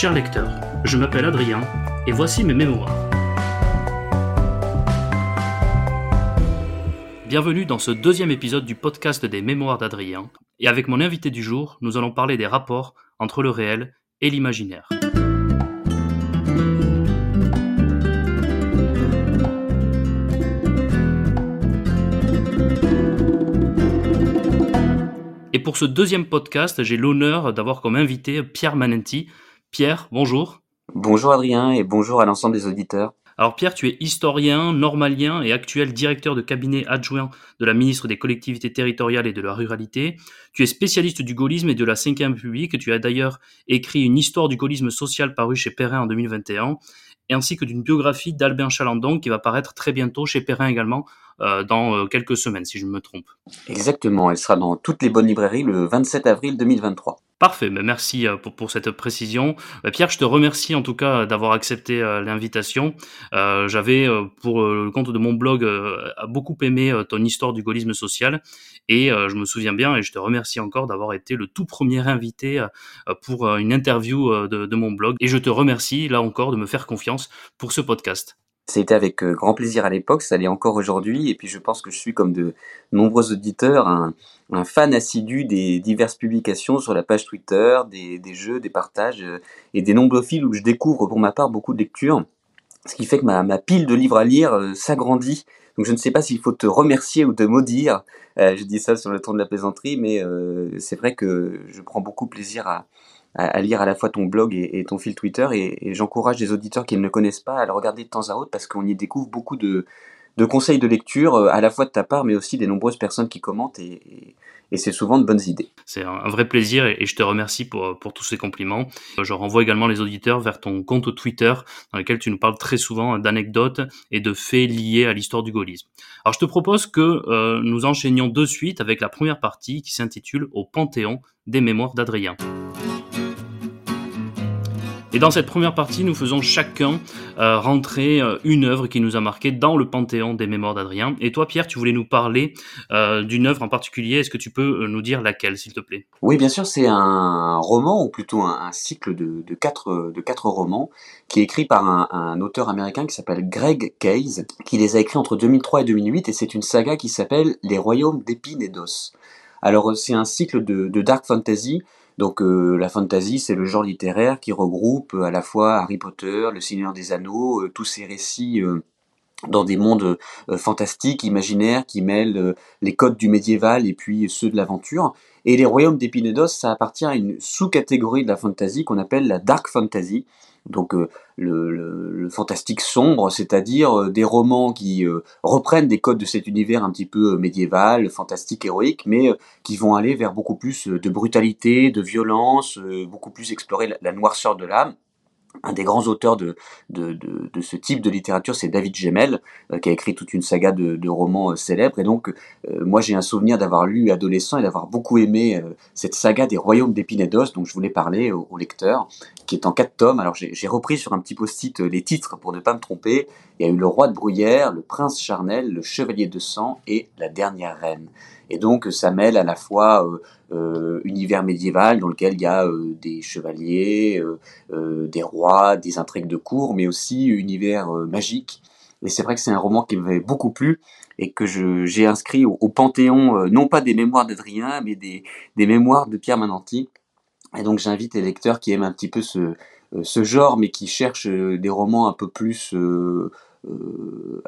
Cher lecteur, je m'appelle Adrien et voici mes mémoires. Bienvenue dans ce deuxième épisode du podcast des Mémoires d'Adrien. Et avec mon invité du jour, nous allons parler des rapports entre le réel et l'imaginaire. Et pour ce deuxième podcast, j'ai l'honneur d'avoir comme invité Pierre Manenti. Pierre, bonjour. Bonjour Adrien et bonjour à l'ensemble des auditeurs. Alors Pierre, tu es historien, normalien et actuel directeur de cabinet adjoint de la ministre des collectivités territoriales et de la ruralité. Tu es spécialiste du gaullisme et de la Ve République. Tu as d'ailleurs écrit une histoire du gaullisme social parue chez Perrin en 2021, ainsi que d'une biographie d'Albin Chalandon qui va paraître très bientôt chez Perrin également dans euh, quelques semaines, si je ne me trompe. Exactement, elle sera dans toutes les bonnes librairies le 27 avril 2023. Parfait, mais merci euh, pour, cette précision. Pierre, je te remercie en tout cas d'avoir accepté l'invitation. Euh, J'avais, pour le compte de mon blog, beaucoup aimé ton histoire du gaullisme social et je me souviens bien, et je te remercie encore d'avoir été le tout premier invité pour une interview de, de mon blog. Et je te remercie là encore de me faire confiance pour ce podcast. C'était avec euh, grand plaisir à l'époque, ça l'est encore aujourd'hui, et puis je pense que je suis, comme de nombreux auditeurs, un, fan assidu des diverses publications sur la page Twitter, des, jeux, des partages, euh, et des nombreux fils où je découvre pour ma part beaucoup de lectures, ce qui fait que ma, pile de livres à lire euh, s'agrandit. Donc je ne sais pas s'il faut te remercier ou te maudire, je dis ça sur le ton de la plaisanterie, mais c'est vrai que je prends beaucoup plaisir à, à, lire à la fois ton blog et, ton fil Twitter. Et, j'encourage les auditeurs qui ne le connaissent pas à le regarder de temps à autre parce qu'on y découvre beaucoup de, conseils de lecture, euh, à la fois de ta part, mais aussi des nombreuses personnes qui commentent. Et, c'est souvent de bonnes idées. C'est un vrai plaisir et je te remercie pour, tous ces compliments. Je renvoie également les auditeurs vers ton compte Twitter dans lequel tu nous parles très souvent d'anecdotes et de faits liés à l'histoire du gaullisme. Alors je te propose que euh, nous enchaînions de suite avec la première partie qui s'intitule Au Panthéon des mémoires d'Adrien. Et dans cette première partie, nous faisons chacun euh, rentrer euh, une œuvre qui nous a marqué dans le panthéon des mémoires d'Adrien. Et toi, Pierre, tu voulais nous parler euh, d'une œuvre en particulier. Est-ce que tu peux nous dire laquelle, s'il te plaît? Oui, bien sûr, c'est un roman, ou plutôt un, cycle de, quatre, de quatre romans, qui est écrit par un, auteur américain qui s'appelle Greg Case, qui les a écrits entre 2003 et 2008, et c'est une saga qui s'appelle Les Royaumes d'épines et. Alors, c'est un cycle de dark fantasy donc euh, la fantasy, c'est le genre littéraire qui regroupe euh, à la fois Harry Potter, Le Seigneur des Anneaux, euh, tous ces récits dans des mondes fantastiques, imaginaires, qui mêlent les codes du médiéval et puis ceux de l'aventure. Et les royaumes d'Epinedos, ça appartient à une sous-catégorie de la fantasy qu'on appelle la dark fantasy, donc euh, le, fantastique sombre, c'est-à-dire euh, des romans qui euh, reprennent des codes de cet univers un petit peu médiéval, fantastique, héroïque, mais qui vont aller vers beaucoup plus de brutalité, de violence, beaucoup plus explorer la noirceur de l'âme un des grands auteurs de, de, de, ce type de littérature, c'est David Gemmel, euh, qui a écrit toute une saga de, de romans euh, célèbres. Et donc, euh, moi, j'ai un souvenir d'avoir lu adolescent et d'avoir beaucoup aimé cette saga des royaumes d'épines dont je voulais parler au, lecteur, qui est en quatre tomes. Alors, j'ai repris sur un petit post-it les titres pour ne pas me tromper. Il y a eu Le Roi de Bruyère, Le Prince Charnel, Le Chevalier de Sang et La Dernière Reine. Et donc, ça mêle à la fois euh, euh, univers médiéval dans lequel il y a euh, des chevaliers, des rois, des intrigues de cour, mais aussi univers magique. Et c'est vrai que c'est un roman qui m'avait beaucoup plu et que j'ai inscrit au, panthéon, non pas des mémoires d'Adrien, mais des, des, mémoires de Pierre Mananti. Et donc j'invite les lecteurs qui aiment un petit peu ce, ce genre, mais qui cherchent des romans un peu plus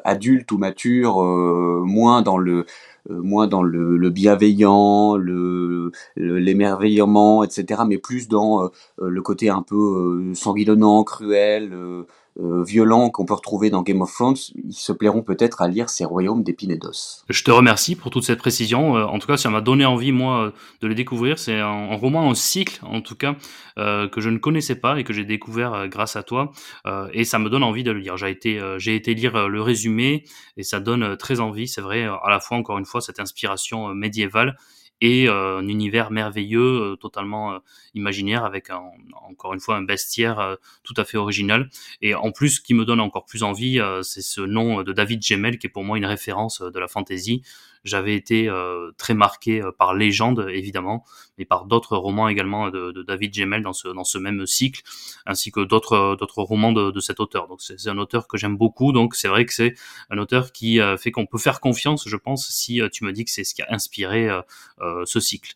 adultes ou matures, moins dans le euh, moins dans le, le bienveillant, le, l'émerveillement, etc., mais plus dans euh, le côté un peu euh, sanguillonnant, cruel, euh, violents qu'on peut retrouver dans Game of Thrones, ils se plairont peut-être à lire ces royaumes d'épines et d'os. Je te remercie pour toute cette précision. Euh, en tout cas, ça m'a donné envie, moi, de les découvrir. C'est un, roman, un cycle, en tout cas, euh, que je ne connaissais pas et que j'ai découvert grâce à toi. et ça me donne envie de le lire. J'ai été, j'ai été lire le résumé et ça donne très envie. C'est vrai, à la fois, encore une fois, cette inspiration médiévale et euh, un univers merveilleux, euh, totalement euh, imaginaire, avec encore une fois un bestiaire tout à fait original. Et en plus, ce qui me donne encore plus envie, c'est ce nom de David Gemmel, qui est pour moi une référence de la fantasy. J'avais été très marqué par Légende évidemment, mais par d'autres romans également de, de, David Gemmel dans ce dans ce même cycle, ainsi que d'autres d'autres romans de, de, cet auteur. Donc c'est un auteur que j'aime beaucoup. Donc c'est vrai que c'est un auteur qui fait qu'on peut faire confiance, je pense, si tu me dis que c'est ce qui a inspiré ce cycle.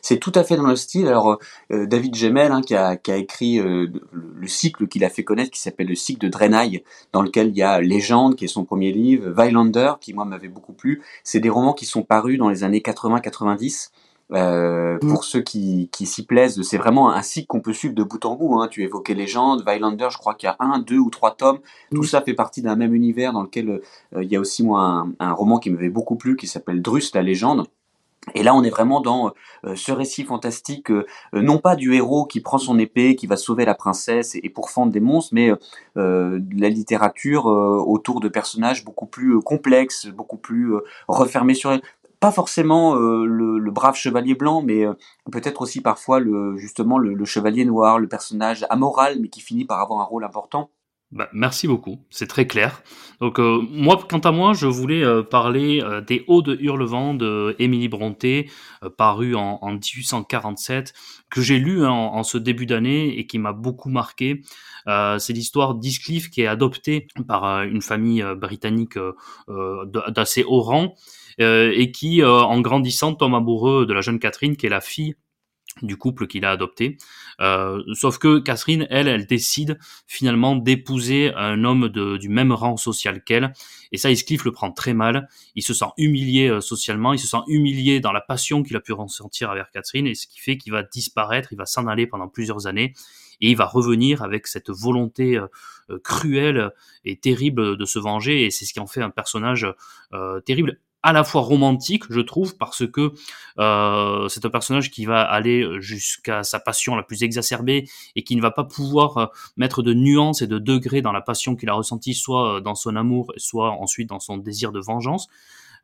C'est tout à fait dans le style. Alors, euh, David Gemmel, hein, qui, a, qui, a, écrit euh, le, cycle qu'il a fait connaître, qui s'appelle le cycle de Drenaille, dans lequel il y a Légende, qui est son premier livre, Violander, qui moi m'avait beaucoup plu. C'est des romans qui sont parus dans les années 80-90. Euh, mm. Pour ceux qui, qui s'y plaisent, c'est vraiment un cycle qu'on peut suivre de bout en bout. Hein. Tu évoquais Légende, Violander, je crois qu'il y a un, deux ou trois tomes. Tout ça fait partie d'un même univers dans lequel il y a aussi moi un, un roman qui m'avait beaucoup plu, qui s'appelle Drus, la légende et là, on est vraiment dans euh, ce récit fantastique, euh, euh, non pas du héros qui prend son épée, qui va sauver la princesse et, pour fendre des monstres, mais la littérature autour de personnages beaucoup plus complexes, beaucoup plus refermés sur elle. Pas forcément le, brave chevalier blanc, mais peut-être aussi parfois le, justement le chevalier noir, le personnage amoral, mais qui finit par avoir un rôle important. Bah, merci beaucoup, c'est très clair. Donc euh, moi, quant à moi, je voulais euh, parler euh, des Hauts de Hurlevent de Émilie Bronté, paru en, en, 1847, que j'ai lu en, en, ce début d'année et qui m'a beaucoup marqué. c'est l'histoire d'Iscliffe qui est adopté par une famille britannique d'assez haut rang et qui, en grandissant, tombe amoureux de la jeune Catherine, qui est la fille du couple qu'il a adopté. Euh, sauf que Catherine, elle, elle décide finalement d'épouser un homme du même rang social qu'elle. Et ça, Heathcliff le prend très mal. Il se sent humilié euh, socialement, il se sent humilié dans la passion qu'il a pu ressentir avec Catherine, et ce qui fait qu'il va disparaître, il va s'en aller pendant plusieurs années, et il va revenir avec cette volonté euh, cruelle et terrible de se venger, et c'est ce qui en fait un personnage terrible à la fois romantique, je trouve, parce que euh, c'est un personnage qui va aller jusqu'à sa passion la plus exacerbée et qui ne va pas pouvoir euh, mettre de nuances et de degrés dans la passion qu'il a ressentie, soit dans son amour, soit ensuite dans son désir de vengeance.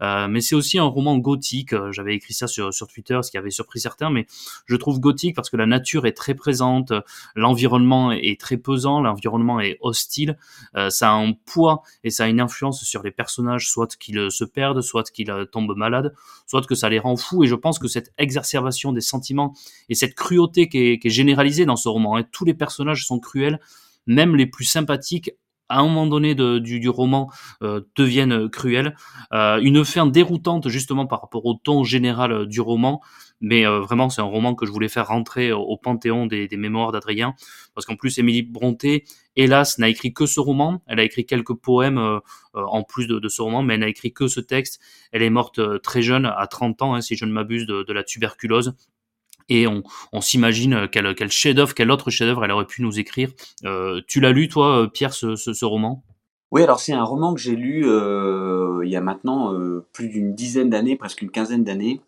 Euh, mais c'est aussi un roman gothique. Euh, j'avais écrit ça sur, sur Twitter, ce qui avait surpris certains, mais je trouve gothique parce que la nature est très présente, l'environnement est très pesant, l'environnement est hostile, euh, ça a un poids et ça a une influence sur les personnages, soit qu'ils se perdent, soit qu'ils tombent malades, soit que ça les rend fous. Et je pense que cette exacerbation des sentiments et cette cruauté qui est, généralisée dans ce roman, hein, tous les personnages sont cruels, même les plus sympathiques à un moment donné du, roman euh, deviennent cruelles. Euh, une fin déroutante justement par rapport au ton général euh, du roman, mais euh, vraiment c'est un roman que je voulais faire rentrer au, panthéon des, mémoires d'Adrien, parce qu'en plus Émilie Bronté, hélas, n'a écrit que ce roman. Elle a écrit quelques poèmes en plus de, ce roman, mais elle n'a écrit que ce texte. Elle est morte très jeune, à 30 ans, hein, si je ne m'abuse, de la tuberculose et on, on s'imagine quel, quel chef-d'œuvre, quel autre chef-d'œuvre elle aurait pu nous écrire. Euh, tu l'as lu, toi, Pierre, ce, ce, ce roman? Oui, alors c'est un roman que j'ai lu euh, il y a maintenant euh, plus d'une dizaine d'années, presque une quinzaine d'années.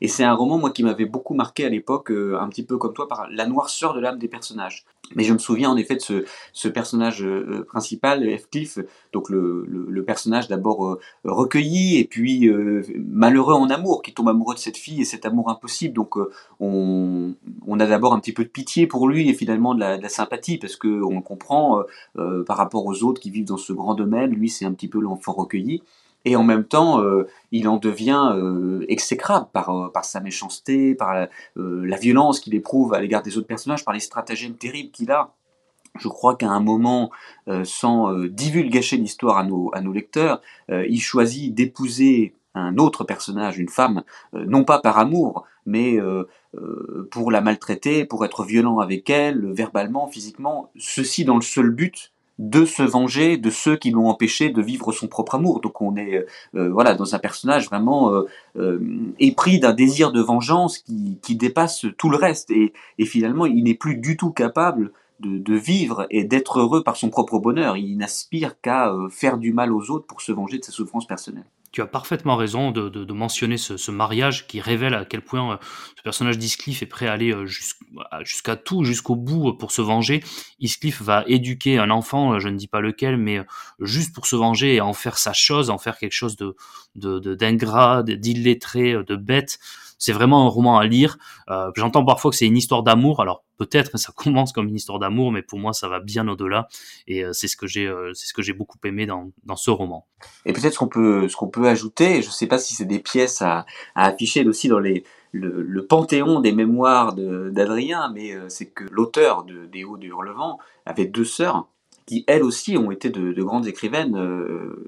Et c'est un roman, moi, qui m'avait beaucoup marqué à l'époque, euh, un petit peu comme toi, par la noirceur de l'âme des personnages. Mais je me souviens en effet de ce, personnage euh, principal, Heathcliff, donc le, le, le personnage d'abord euh, recueilli et puis malheureux en amour, qui tombe amoureux de cette fille et cet amour impossible. Donc on, a d'abord un petit peu de pitié pour lui et finalement de la, de la sympathie, parce qu'on comprend par rapport aux autres qui vivent dans ce grand domaine, lui c'est un petit peu l'enfant recueilli et en même temps, euh, il en devient euh, exécrable par, euh, par sa méchanceté, par la, violence qu'il éprouve à l'égard des autres personnages, par les stratagèmes terribles qu'il a. Je crois qu'à un moment, sans divulgacher l'histoire à nos lecteurs, il choisit d'épouser un autre personnage, une femme, non pas par amour, mais pour la maltraiter, pour être violent avec elle, verbalement, physiquement, ceci dans le seul but de se venger de ceux qui l'ont empêché de vivre son propre amour. Donc on est euh, euh, voilà dans un personnage vraiment euh, épris d'un désir de vengeance qui, qui, dépasse tout le reste et, et finalement il n'est plus du tout capable de, de vivre et d'être heureux par son propre bonheur. Il n'aspire qu'à faire du mal aux autres pour se venger de sa souffrance personnelle tu as parfaitement raison de, mentionner ce, ce, mariage qui révèle à quel point euh, ce personnage d'Iscliffe est prêt à aller euh, jusqu'à tout, jusqu'au bout euh, pour se venger. Iscliffe va éduquer un enfant, je ne dis pas lequel, mais juste pour se venger et en faire sa chose, en faire quelque chose de d'ingrat, d'illettré, de bête. C'est vraiment un roman à lire. Euh, J'entends parfois que c'est une histoire d'amour. Alors peut-être ça commence comme une histoire d'amour, mais pour moi ça va bien au-delà. Et euh, c'est ce que j'ai, euh, c'est ce que j'ai beaucoup aimé dans, ce roman. Et peut-être ce qu'on peut, ce qu'on peut ajouter, je ne sais pas si c'est des pièces à, afficher aussi dans le, panthéon des mémoires d'Adrien, mais c'est que l'auteur de, des Hauts du Hurlevent avait deux sœurs qui elles aussi ont été de, grandes écrivaines.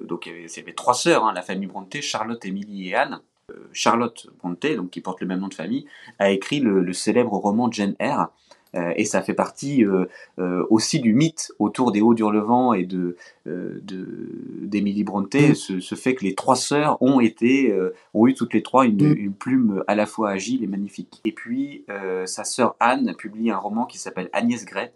donc il y avait trois sœurs, hein, la famille Brontë, Charlotte, Émilie et Anne. Charlotte Brontë, donc qui porte le même nom de famille, a écrit le, le célèbre roman Jane Eyre, euh, et ça fait partie euh, euh, aussi du mythe autour des Hauts d'Hurlevent et de d'Émilie Brontë, ce, ce, fait que les trois sœurs ont été, ont eu toutes les trois une, mm. une, plume à la fois agile et magnifique. Et puis sa sœur Anne a publié un roman qui s'appelle Agnès Gray,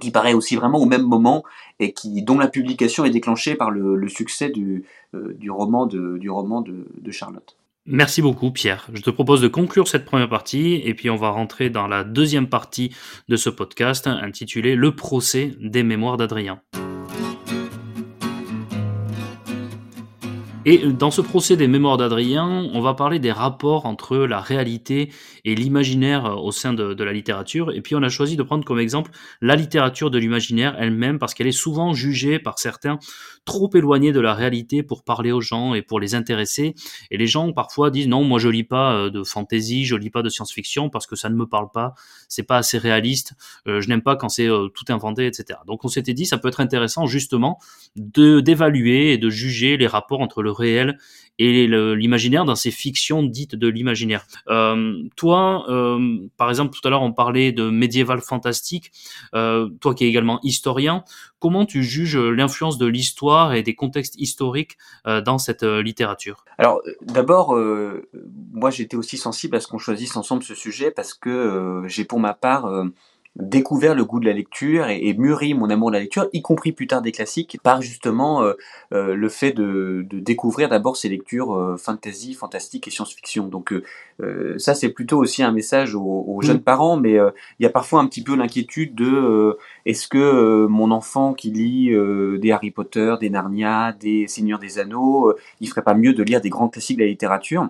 qui paraît aussi vraiment au même moment et qui dont la publication est déclenchée par le, le succès du, du roman de, du roman de, de Charlotte. Merci beaucoup Pierre. Je te propose de conclure cette première partie et puis on va rentrer dans la deuxième partie de ce podcast intitulé Le procès des mémoires d'Adrien. Et dans ce procès des mémoires d'Adrien, on va parler des rapports entre la réalité et l'imaginaire au sein de, la littérature. Et puis on a choisi de prendre comme exemple la littérature de l'imaginaire elle-même parce qu'elle est souvent jugée par certains trop éloignée de la réalité pour parler aux gens et pour les intéresser. Et les gens parfois disent non, moi je lis pas euh, de fantasy, je lis pas de science-fiction parce que ça ne me parle pas, c'est pas assez réaliste, euh, je n'aime pas quand c'est euh, tout inventé, etc. Donc on s'était dit ça peut être intéressant justement d'évaluer et de juger les rapports entre le réel et l'imaginaire dans ces fictions dites de l'imaginaire. Euh, toi, euh, par exemple, tout à l'heure on parlait de médiéval fantastique. Euh, toi qui es également historien, comment tu juges l'influence de l'histoire et des contextes historiques dans cette littérature? Alors d'abord, moi j'étais aussi sensible à ce qu'on choisisse ensemble ce sujet parce que j'ai pour ma part découvert le goût de la lecture et, mûri mon amour de la lecture, y compris plus tard des classiques, par justement euh, euh, le fait de, découvrir d'abord ces lectures euh, fantasy, fantastique et science-fiction. Donc ça c'est plutôt aussi un message aux, jeunes mm. parents, mais il y a parfois un petit peu l'inquiétude de est-ce que mon enfant qui lit des Harry Potter, des Narnia, des Seigneurs des Anneaux, il ferait pas mieux de lire des grands classiques de la littérature?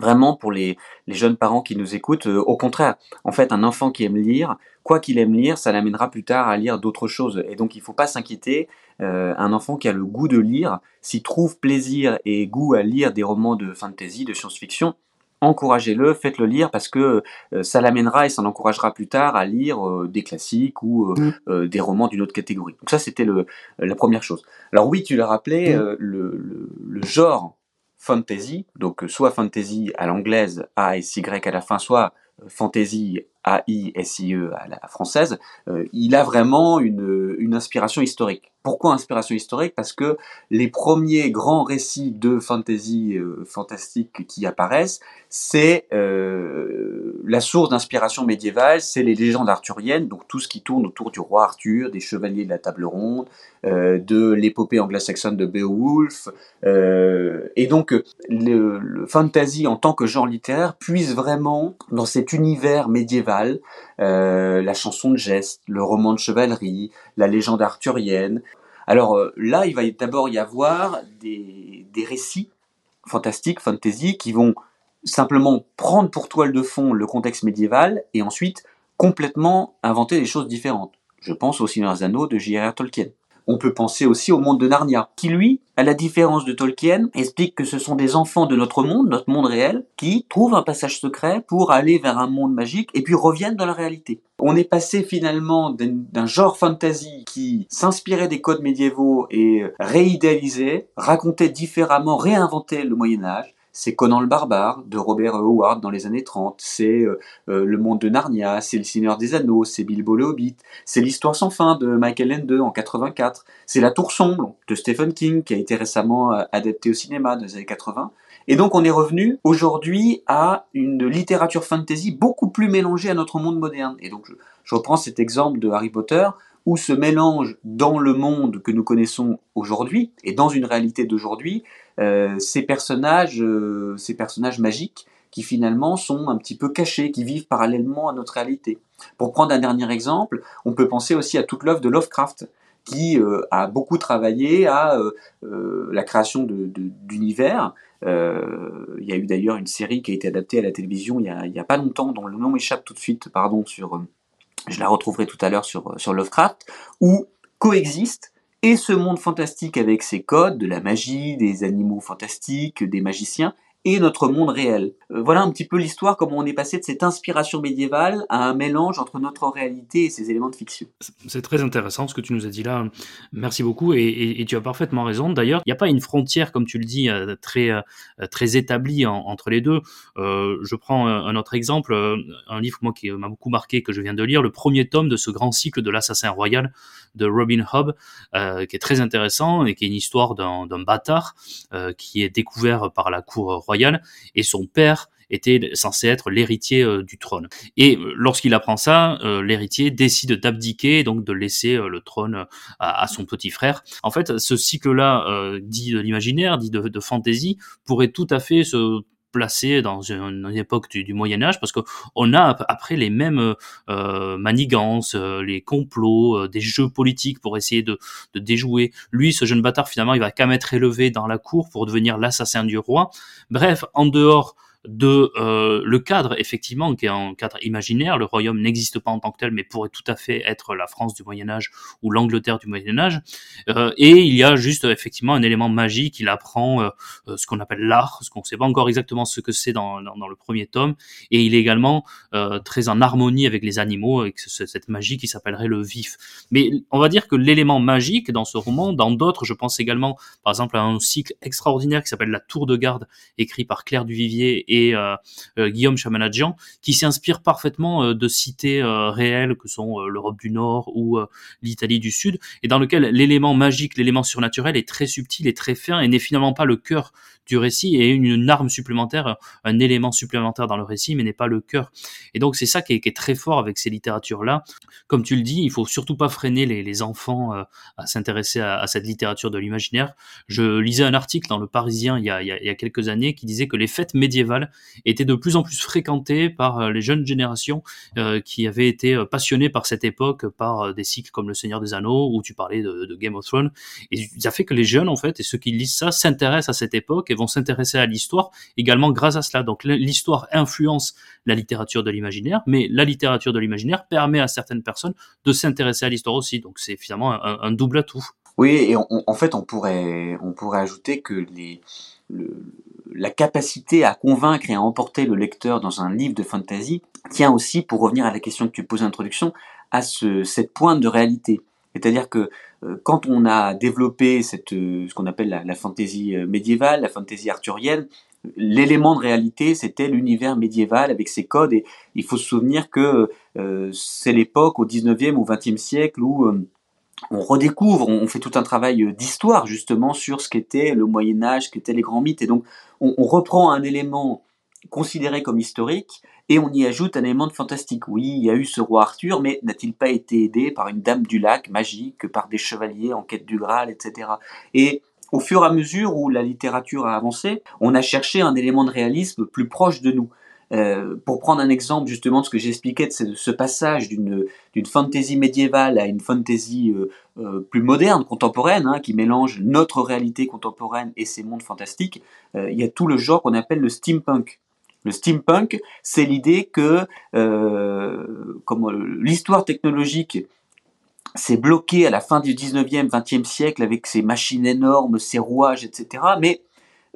Vraiment, pour les, les, jeunes parents qui nous écoutent, au contraire, en fait, un enfant qui aime lire, quoi qu'il aime lire, ça l'amènera plus tard à lire d'autres choses. Et donc il ne faut pas s'inquiéter. Euh, un enfant qui a le goût de lire, s'il trouve plaisir et goût à lire des romans de fantasy, de science-fiction, encouragez-le, faites-le lire parce que euh, ça l'amènera et ça l'encouragera plus tard à lire euh, des classiques ou mm. des romans d'une autre catégorie. Donc ça, c'était la première chose. Alors oui, tu l'as rappelé, mm. le, le, genre fantasy, donc soit fantasy à l'anglaise, A S Y à la fin, soit fantasy A-I-S-I-E à la française, euh, il a vraiment une, inspiration historique. Pourquoi inspiration historique? Parce que les premiers grands récits de fantasy euh, fantastique qui apparaissent, c'est euh, la source d'inspiration médiévale, c'est les légendes arthuriennes, donc tout ce qui tourne autour du roi Arthur, des chevaliers de la table ronde, de l'épopée anglo-saxonne de Beowulf, et donc le, le fantasy en tant que genre littéraire puise vraiment dans cet univers médiéval euh, la chanson de geste, le roman de chevalerie, la légende arthurienne. Alors euh, là, il va d'abord y avoir des, récits fantastiques, fantasy, qui vont simplement prendre pour toile de fond le contexte médiéval et ensuite complètement inventer des choses différentes. Je pense au Seigneur des de J.R.R. Tolkien. On peut penser aussi au monde de Narnia, qui lui, à la différence de Tolkien, explique que ce sont des enfants de notre monde, notre monde réel, qui trouvent un passage secret pour aller vers un monde magique et puis reviennent dans la réalité. On est passé finalement d'un genre fantasy qui s'inspirait des codes médiévaux et réidéalisait, racontait différemment, réinventait le Moyen Âge, c'est Conan le barbare de Robert Howard dans les années 30, c'est euh, euh, Le monde de Narnia, c'est Le Seigneur des Anneaux, c'est Bilbo le Hobbit, c'est L'histoire sans fin de Michael Ende en 84, c'est La Tour sombre de Stephen King qui a été récemment euh, adapté au cinéma dans les années 80. Et donc on est revenu aujourd'hui à une littérature fantasy beaucoup plus mélangée à notre monde moderne. Et donc je reprends cet exemple de Harry Potter où se mélange dans le monde que nous connaissons aujourd'hui et dans une réalité d'aujourd'hui ces personnages, euh, ces personnages magiques qui finalement sont un petit peu cachés, qui vivent parallèlement à notre réalité. Pour prendre un dernier exemple, on peut penser aussi à toute l'œuvre de Lovecraft, qui euh, a beaucoup travaillé à la création d'univers. il y a eu d'ailleurs une série qui a été adaptée à la télévision il n'y a, pas longtemps, dont le nom m'échappe tout de suite, pardon, sur, je la retrouverai tout à l'heure sur Lovecraft, où coexistent et ce monde fantastique avec ses codes, de la magie, des animaux fantastiques, des magiciens, et notre monde réel. Euh, voilà un petit peu l'histoire, comment on est passé de cette inspiration médiévale à un mélange entre notre réalité et ces éléments de fiction. C'est très intéressant ce que tu nous as dit là. Merci beaucoup et, tu as parfaitement raison. D'ailleurs, il n'y a pas une frontière, comme tu le dis, euh, très, euh, très établie entre les deux. je prends un autre exemple, un livre moi qui m'a beaucoup marqué que je viens de lire, le premier tome de ce grand cycle de l'assassin royal de Robin Hobb, qui est très intéressant et qui est une histoire d'un bâtard qui est découvert par la cour royale et son père était censé être l'héritier euh, du trône. Et euh, lorsqu'il apprend ça, euh, l'héritier décide d'abdiquer, donc de laisser le trône à, son petit frère. En fait, ce cycle-là, dit de l'imaginaire, dit de, fantasy, pourrait tout à fait se placé dans une, époque du, Moyen Âge parce que on a après les mêmes euh, manigances, euh, les complots, euh, des jeux politiques pour essayer de, de, déjouer. Lui, ce jeune bâtard, finalement, il va qu'à être élevé dans la cour pour devenir l'assassin du roi. Bref, en dehors de euh, le cadre effectivement qui est un cadre imaginaire. Le royaume n'existe pas en tant que tel mais pourrait tout à fait être la France du Moyen Âge ou l'Angleterre du Moyen Âge. Euh, et il y a juste effectivement un élément magique. Il apprend euh, ce qu'on appelle l'art ce qu'on sait pas encore exactement ce que c'est dans, dans, le premier tome. Et il est également très en harmonie avec les animaux avec cette magie qui s'appellerait le vif. Mais on va dire que l'élément magique dans ce roman dans d'autres je pense également par exemple à un cycle extraordinaire qui s'appelle la tour de garde écrit par Claire Duvivier et euh, euh, Guillaume Chamanadjian, qui s'inspire parfaitement euh, de cités réelles que sont l'Europe du Nord ou l'Italie du Sud, et dans lequel l'élément magique, l'élément surnaturel est très subtil et très fin et n'est finalement pas le cœur du récit et une, arme supplémentaire, un élément supplémentaire dans le récit, mais n'est pas le cœur. Et donc c'est ça qui est, très fort avec ces littératures-là. Comme tu le dis, il faut surtout pas freiner les, enfants à s'intéresser à, cette littérature de l'imaginaire. Je lisais un article dans Le Parisien il y, a, il y a quelques années qui disait que les fêtes médiévales était de plus en plus fréquenté par euh, les jeunes générations euh, qui avaient été euh, passionnées par cette époque, par des cycles comme Le Seigneur des Anneaux, où tu parlais de, Game of Thrones. Et ça fait que les jeunes, en fait, et ceux qui lisent ça, s'intéressent à cette époque et vont s'intéresser à l'histoire également grâce à cela. Donc l'histoire influence la littérature de l'imaginaire, mais la littérature de l'imaginaire permet à certaines personnes de s'intéresser à l'histoire aussi. Donc c'est finalement un, double atout. Oui, et en fait, on pourrait, on pourrait ajouter que les, le, la capacité à convaincre et à emporter le lecteur dans un livre de fantasy tient aussi, pour revenir à la question que tu poses en introduction, à ce, cette pointe de réalité. C'est-à-dire que euh, quand on a développé cette, euh, ce qu'on appelle la, fantaisie euh, médiévale, la fantaisie arthurienne, l'élément de réalité, c'était l'univers médiéval avec ses codes. Et il faut se souvenir que c'est l'époque au 19e ou 20e siècle où on redécouvre, on fait tout un travail euh, d'histoire justement sur ce qu'était le Moyen Âge, ce qu'étaient les grands mythes, et donc on, reprend un élément considéré comme historique et on y ajoute un élément de fantastique. Oui, il y a eu ce roi Arthur, mais n'a-t-il pas été aidé par une dame du lac magique, par des chevaliers en quête du Graal, etc. Et au fur et à mesure où la littérature a avancé, on a cherché un élément de réalisme plus proche de nous. Euh, pour prendre un exemple justement de ce que j'expliquais de ce, passage d'une fantasy médiévale à une fantasy euh, euh, plus moderne, contemporaine, hein, qui mélange notre réalité contemporaine et ces mondes fantastiques, il y a tout le genre qu'on appelle le steampunk. Le steampunk, c'est l'idée que comme l'histoire technologique s'est bloquée à la fin du 19e, 20e siècle avec ses machines énormes, ses rouages, etc.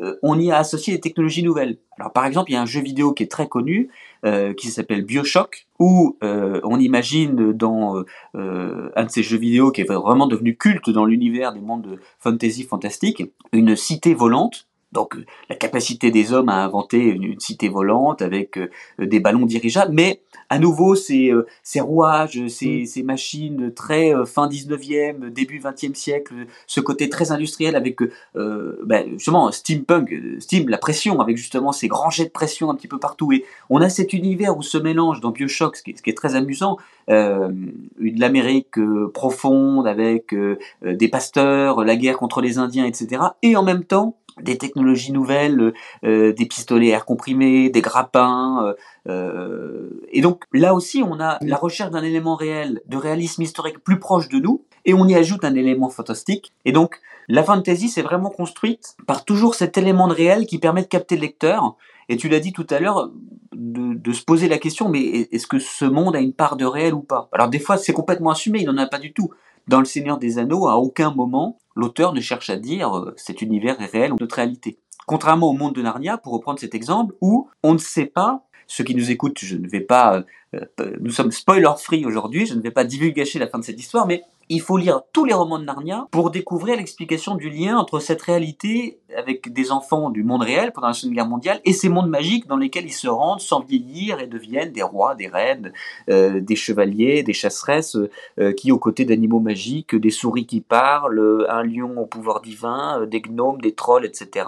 euh, on y a associé des technologies nouvelles. Alors par exemple, il y a un jeu vidéo qui est très connu, euh, qui s'appelle Bioshock, où euh, on imagine dans un de ces jeux vidéo qui est vraiment devenu culte dans l'univers des mondes de fantasy fantastique, une cité volante donc la capacité des hommes à inventer une, cité volante avec euh, des ballons dirigeables, mais à nouveau ces, euh, ces rouages, ces, mm. ces, machines très euh, fin 19e, début 20e siècle, ce côté très industriel avec ben, justement steampunk, steam, la pression, avec justement ces grands jets de pression un petit peu partout. Et on a cet univers où se mélange dans Bioshock, ce qui est, ce qui est très amusant, euh, l'Amérique profonde avec des pasteurs, la guerre contre les Indiens, etc. Et en même temps, des technologies nouvelles, euh, des pistolets air comprimés, des grappins. Euh, euh, et donc là aussi, on a la recherche d'un élément réel, de réalisme historique plus proche de nous, et on y ajoute un élément fantastique. Et donc la fantasy, c'est vraiment construite par toujours cet élément de réel qui permet de capter le lecteur. Et tu l'as dit tout à l'heure, de, de, se poser la question, mais est-ce que ce monde a une part de réel ou pas? Alors des fois, c'est complètement assumé, il n'en a pas du tout. Dans Le Seigneur des Anneaux, à aucun moment, l'auteur ne cherche à dire euh, cet univers est réel ou notre réalité. Contrairement au monde de Narnia, pour reprendre cet exemple, où on ne sait pas, ceux qui nous écoutent, je ne vais pas, euh, nous sommes spoiler free aujourd'hui, je ne vais pas divulgacher la fin de cette histoire, mais il faut lire tous les romans de Narnia pour découvrir l'explication du lien entre cette réalité avec des enfants du monde réel pendant la Seconde Guerre mondiale et ces mondes magiques dans lesquels ils se rendent sans vieillir et deviennent des rois, des reines, euh, des chevaliers, des chasseresses euh, qui, aux côtés d'animaux magiques, des souris qui parlent, un lion au pouvoir divin, euh, des gnomes, des trolls, etc.,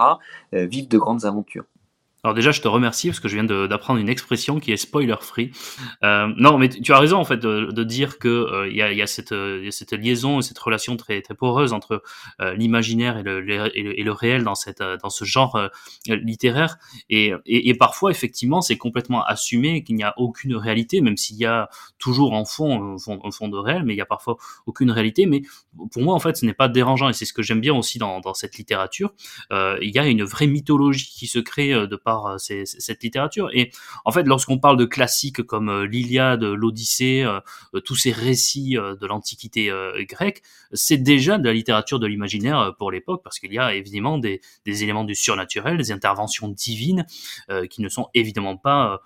vivent de grandes aventures. Alors déjà, je te remercie parce que je viens d'apprendre une expression qui est spoiler free. Euh, non, mais tu as raison en fait de, dire que euh, il y, a, cette, euh, liaison et cette relation très poreuse entre euh, l'imaginaire et le, réel dans ce genre littéraire. Et, parfois, effectivement, c'est complètement assumé qu'il n'y a aucune réalité, même s'il y a toujours en fond un fond, de réel, mais il y a parfois aucune réalité. Mais pour moi, en fait, ce n'est pas dérangeant et c'est ce que j'aime bien aussi dans, dans cette littérature. il y a une vraie mythologie qui se crée de euh, cette littérature. Et en fait, lorsqu'on parle de classiques comme euh, l'Iliade, l'Odyssée, euh, tous ces récits de l'Antiquité grecque, c'est déjà de la littérature de l'imaginaire pour l'époque, parce qu'il y a évidemment des, éléments du surnaturel, des interventions divines qui ne sont évidemment pas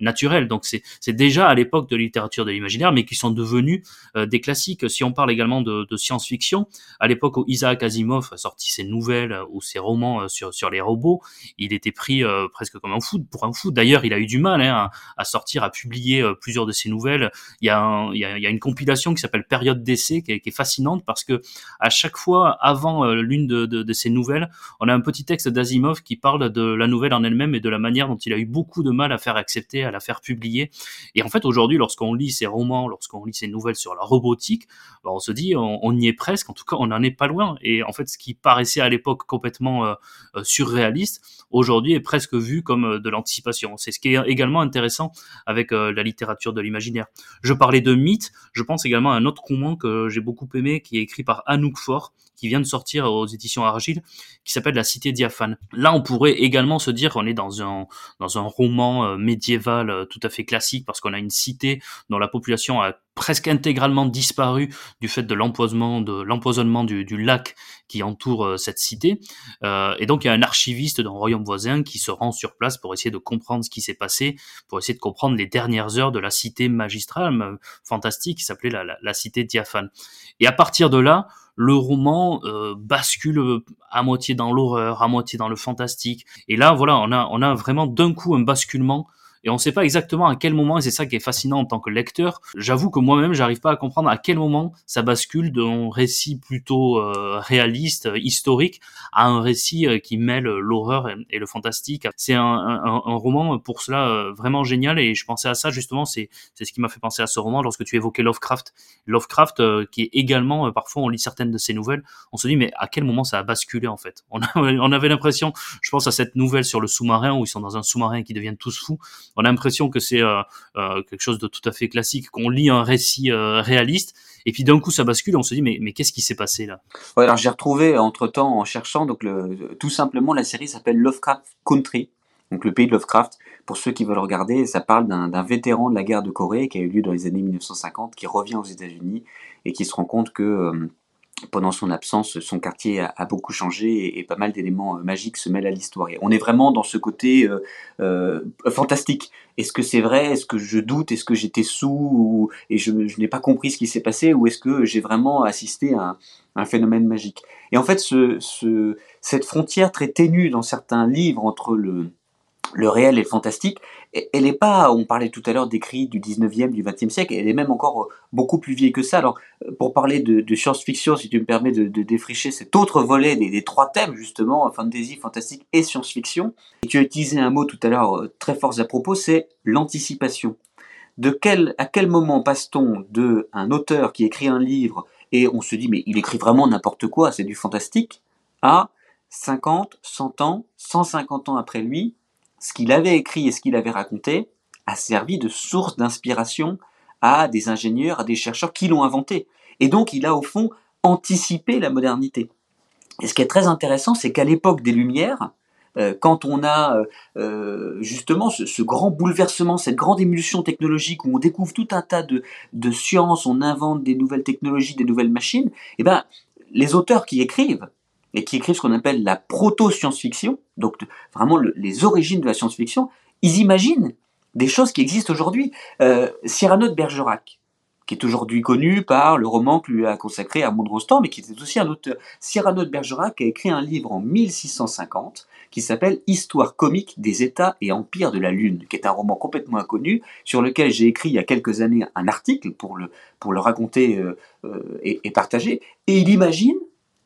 naturelles. Donc c'est déjà à l'époque de littérature de l'imaginaire, mais qui sont devenus des classiques. Si on parle également de, de science-fiction, à l'époque où Isaac Asimov a sorti ses nouvelles ou ses romans sur, sur les robots, il était pris presque comme un fou pour un fou. D'ailleurs, il a eu du mal hein, à, sortir, à publier euh, plusieurs de ses nouvelles. Il y a, une compilation qui s'appelle Période d'essai qui, est fascinante parce que à chaque fois, avant euh, l'une de, ces nouvelles, on a un petit texte d'Asimov qui parle de la nouvelle en elle-même et de la manière dont il a eu beaucoup de mal à faire accepter, à la faire publier. Et en fait, aujourd'hui, lorsqu'on lit ses romans, lorsqu'on lit ses nouvelles sur la robotique, ben, on se dit, on, y est presque. En tout cas, on n'en est pas loin. Et en fait, ce qui paraissait à l'époque complètement euh, surréaliste, aujourd'hui est presque vu comme euh, de l'anticipation. C'est ce qui est également intéressant avec euh, la littérature de l'imaginaire. Je parlais de mythe, je pense également à un autre roman que j'ai beaucoup aimé, qui est écrit par Anouk Faure, qui vient de sortir aux éditions Argile, qui s'appelle La Cité diaphane. Là, on pourrait également se dire qu'on est dans un, dans un roman euh, médiéval tout à fait classique, parce qu'on a une cité dont la population a presque intégralement disparu du fait de l'empoisonnement du, lac qui entoure euh, cette cité. Euh, et donc il y a un archiviste d'un royaume voisin qui se rend sur place pour essayer de comprendre ce qui s'est passé pour essayer de comprendre les dernières heures de la cité magistrale euh, fantastique qui s'appelait la, la, la, cité diaphane. Et à partir de là le roman euh, bascule à moitié dans l'horreur à moitié dans le fantastique. Et là voilà on a on a vraiment d'un coup un basculement et on ne sait pas exactement à quel moment, et c'est ça qui est fascinant en tant que lecteur. J'avoue que moi-même, j'arrive pas à comprendre à quel moment ça bascule d'un récit plutôt euh, réaliste, historique, à un récit euh, qui mêle l'horreur et, le fantastique. C'est un, un, un, roman pour cela euh, vraiment génial, et je pensais à ça justement. C'est ce qui m'a fait penser à ce roman lorsque tu évoquais Lovecraft. Lovecraft, qui est également parfois on lit certaines de ses nouvelles, on se dit mais à quel moment ça a basculé en fait? On, on avait l'impression, je pense à cette nouvelle sur le sous-marin où ils sont dans un sous-marin qui deviennent tous fous on a l'impression que c'est euh, euh, quelque chose de tout à fait classique, qu'on lit un récit euh, réaliste, et puis d'un coup ça bascule, on se dit mais, mais qu'est-ce qui s'est passé là? Ouais, Alors j'ai retrouvé entre temps en cherchant, donc le, tout simplement la série s'appelle Lovecraft Country, donc le pays de Lovecraft. Pour ceux qui veulent regarder, ça parle d'un vétéran de la guerre de Corée qui a eu lieu dans les années 1950, qui revient aux États-Unis et qui se rend compte que pendant son absence, son quartier a, beaucoup changé et, pas mal d'éléments euh, magiques se mêlent à l'histoire. on est vraiment dans ce côté euh, euh, fantastique. Est-ce que c'est vrai? Est-ce que je doute? Est-ce que j'étais sous et je, n'ai pas compris ce qui s'est passé? Ou est-ce que j'ai vraiment assisté à un, phénomène magique? Et en fait, ce, cette frontière très ténue dans certains livres entre le réel et le fantastique, elle n'est pas, on parlait tout à l'heure d'écrits du 19e, du 20e siècle, elle est même encore euh, beaucoup plus vieille que ça. Alors, euh, pour parler de, science-fiction, si tu me permets de, défricher cet autre volet des, trois thèmes, justement, fantasy, fantastique et science-fiction, tu as utilisé un mot tout à l'heure euh, très fort à propos, c'est l'anticipation. De quel, à quel moment passe-t-on de un auteur qui écrit un livre et on se dit, mais il écrit vraiment n'importe quoi, c'est du fantastique, à 50, 100 ans, 150 ans après lui, ce qu'il avait écrit et ce qu'il avait raconté a servi de source d'inspiration à des ingénieurs, à des chercheurs qui l'ont inventé. Et donc il a au fond anticipé la modernité. Et ce qui est très intéressant, c'est qu'à l'époque des Lumières, quand on a justement ce, grand bouleversement, cette grande émulsion technologique où on découvre tout un tas de, de sciences, on invente des nouvelles technologies, des nouvelles machines, eh ben, les auteurs qui écrivent, et qui écrivent ce qu'on appelle la proto-science-fiction, donc vraiment les origines de la science-fiction, ils imaginent des choses qui existent aujourd'hui. Euh, Cyrano de Bergerac, qui est aujourd'hui connu par le roman que lui a consacré à Rostand, mais qui était aussi un auteur. Cyrano de Bergerac a écrit un livre en 1650 qui s'appelle Histoire comique des États et empires de la Lune, qui est un roman complètement inconnu, sur lequel j'ai écrit il y a quelques années un article pour le, pour le raconter euh, euh, et, et partager. Et il imagine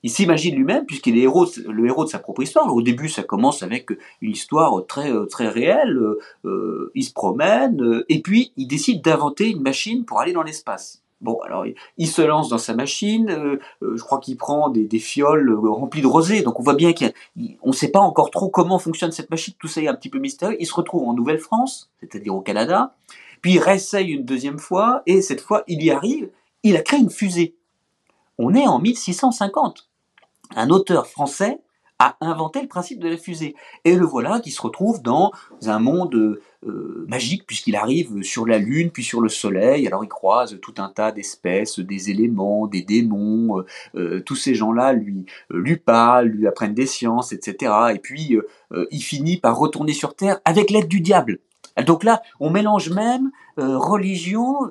il s'imagine lui-même, puisqu'il est héros, le héros de sa propre histoire. Au début, ça commence avec une histoire très, très réelle. Euh, il se promène, euh, et puis il décide d'inventer une machine pour aller dans l'espace. Bon, alors il se lance dans sa machine. Euh, je crois qu'il prend des, des, fioles remplies de rosée. Donc on voit bien qu'on ne sait pas encore trop comment fonctionne cette machine. Tout ça est un petit peu mystérieux. Il se retrouve en Nouvelle-France, c'est-à-dire au Canada. Puis il réessaye une deuxième fois, et cette fois il y arrive. Il a créé une fusée. On est en 1650 un auteur français a inventé le principe de la fusée. Et le voilà qui se retrouve dans un monde euh, magique puisqu'il arrive sur la Lune puis sur le Soleil. Alors il croise tout un tas d'espèces, des éléments, des démons. Euh, euh, tous ces gens-là lui, lui parlent, lui apprennent des sciences, etc. Et puis il finit par retourner sur Terre avec l'aide du diable. Donc là, on mélange même religion,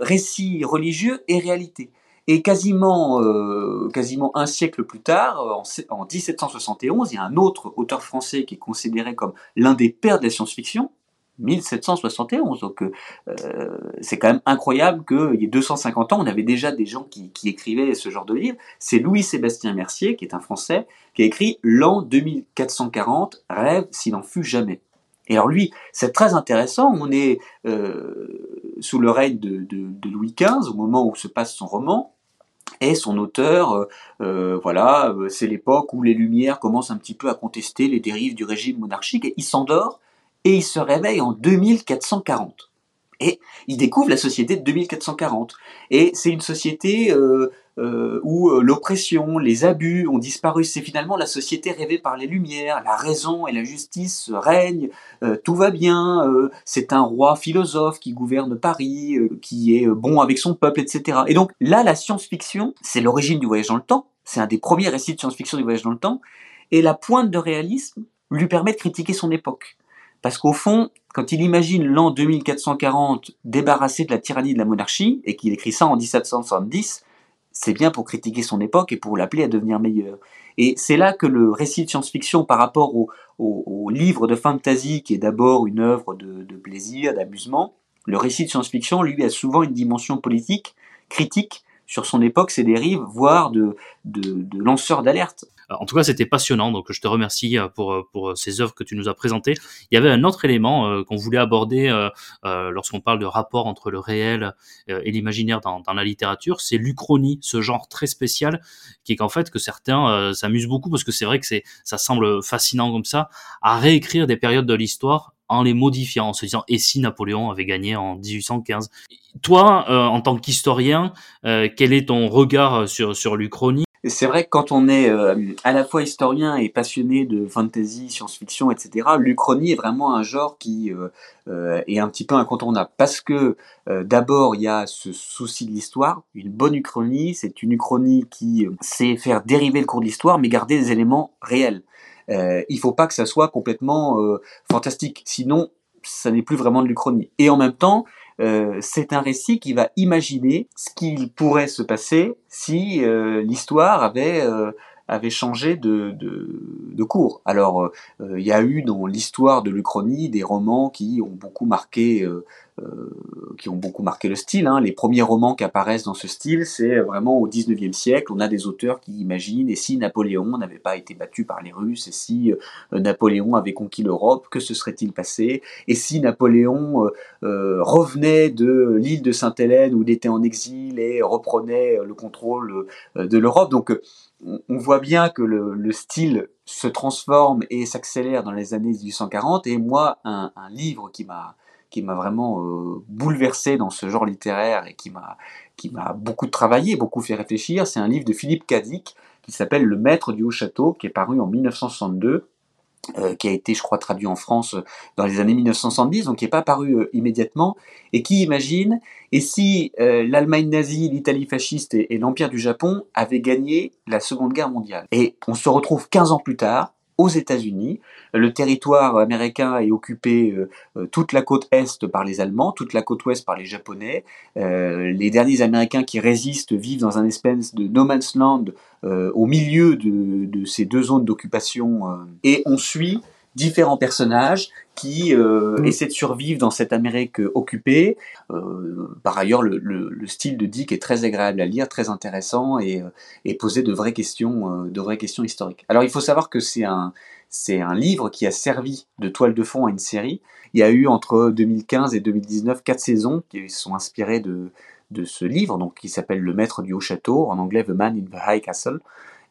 récit religieux et réalité. Et quasiment, euh, quasiment un siècle plus tard, en, en, 1771, il y a un autre auteur français qui est considéré comme l'un des pères de la science-fiction, 1771. Donc euh, c'est quand même incroyable qu'il y ait 250 ans, on avait déjà des gens qui, écrivaient ce genre de livre. C'est Louis-Sébastien Mercier, qui est un Français, qui a écrit L'an 2440, rêve s'il n'en fut jamais. Et alors lui, c'est très intéressant, on est euh, sous le règne de, Louis XV, au moment où se passe son roman, et son auteur, euh, euh, voilà, euh, c'est l'époque où les Lumières commencent un petit peu à contester les dérives du régime monarchique, et il s'endort et il se réveille en 2440. Et il découvre la société de 2440. Et c'est une société euh, où euh, l'oppression, les abus ont disparu. C'est finalement la société rêvée par les Lumières. La raison et la justice règnent. tout va bien. c'est un roi philosophe qui gouverne Paris, qui est bon avec son peuple, etc. Et donc là, la science-fiction, c'est l'origine du voyage dans le temps. C'est un des premiers récits de science-fiction du voyage dans le temps. Et la pointe de réalisme lui permet de critiquer son époque. Parce qu'au fond, quand il imagine l'an 2440 débarrassé de la tyrannie de la monarchie, et qu'il écrit ça en 1770, c'est bien pour critiquer son époque et pour l'appeler à devenir meilleur. Et c'est là que le récit de science-fiction par rapport au, livre de fantasy, qui est d'abord une œuvre de, de plaisir, d'amusement, le récit de science-fiction, lui, a souvent une dimension politique, critique, sur son époque, ses dérives, voire de, de, de lanceur d'alerte. En tout cas, c'était passionnant, donc je te remercie euh, pour, euh, pour ces œuvres que tu nous as présentées. Il y avait un autre élément euh, qu'on voulait aborder euh, lorsqu'on parle de rapport entre le réel et l'imaginaire dans, dans, la littérature, c'est l'uchronie, ce genre très spécial, qui est qu'en fait que certains s'amusent beaucoup, parce que c'est vrai que c'est ça semble fascinant comme ça, à réécrire des périodes de l'histoire en les modifiant, en se disant et si Napoléon avait gagné en 1815. Toi, euh, en tant qu'historien, euh, quel est ton regard sur, sur l'Uchronie? C'est vrai que quand on est euh, à la fois historien et passionné de fantasy, science-fiction, etc., l'Uchronie est vraiment un genre qui est un petit peu incontournable. Parce que d'abord, il y a ce souci de l'histoire. Une bonne Uchronie, c'est une Uchronie qui sait faire dériver le cours de l'histoire, mais garder des éléments réels. Euh, il faut pas que ça soit complètement euh, fantastique, sinon ça n'est plus vraiment de l'Uchronie. Et en même temps, euh, c'est un récit qui va imaginer ce qu'il pourrait se passer si euh, l'histoire avait avait changé de, de, de cours. Alors, il y a eu dans l'histoire de l'Uchronie des romans qui ont beaucoup marqué euh, qui ont beaucoup marqué le style. Hein. Les premiers romans qui apparaissent dans ce style, c'est vraiment au 19e siècle. On a des auteurs qui imaginent, et si Napoléon n'avait pas été battu par les Russes, et si euh, Napoléon avait conquis l'Europe, que se serait-il passé? Et si Napoléon euh, revenait de l'île de Sainte-Hélène, où il était en exil, et reprenait le contrôle de l'Europe? Donc, on voit bien que le, le, style se transforme et s'accélère dans les années 1840. Et moi, un livre qui m'a qui m'a vraiment euh, bouleversé dans ce genre littéraire et qui m'a beaucoup travaillé, beaucoup fait réfléchir. C'est un livre de Philippe Cadic qui s'appelle Le Maître du Haut Château, qui est paru en 1962 qui a été, je crois, traduit en France dans les années 1970, donc qui n'est pas paru immédiatement, et qui imagine, et si l'Allemagne nazie, l'Italie fasciste et, et l'Empire du Japon avaient gagné la Seconde Guerre mondiale Et on se retrouve 15 ans plus tard, aux États-Unis. Le territoire américain est occupé euh, euh, toute la côte est par les Allemands, toute la côte ouest par les Japonais. Euh, les derniers Américains qui résistent vivent dans un espèce de no man's land au milieu de, de, ces deux zones d'occupation. et on suit différents personnages qui euh, mm. essaient de survivre dans cette Amérique occupée. Euh, par ailleurs, le, le, le, style de Dick est très agréable à lire, très intéressant et, euh, et posait de vraies questions, de vraies questions historiques. Alors, il faut savoir que c'est un c'est un livre qui a servi de toile de fond à une série. Il y a eu entre 2015 et 2019 quatre saisons qui sont inspirées de de ce livre, donc qui s'appelle Le Maître du Haut Château, en anglais The Man in the High Castle.